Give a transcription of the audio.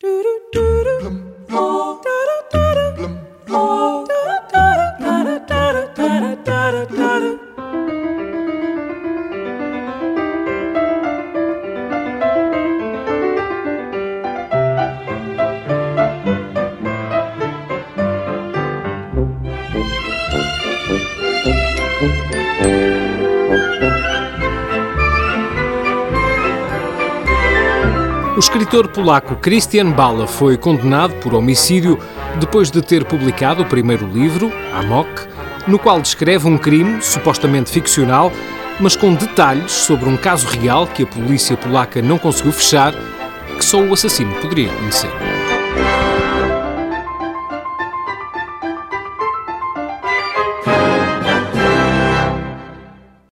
da da da da O escritor polaco Christian Bala foi condenado por homicídio depois de ter publicado o primeiro livro, Amok, no qual descreve um crime supostamente ficcional, mas com detalhes sobre um caso real que a polícia polaca não conseguiu fechar, que só o assassino poderia conhecer.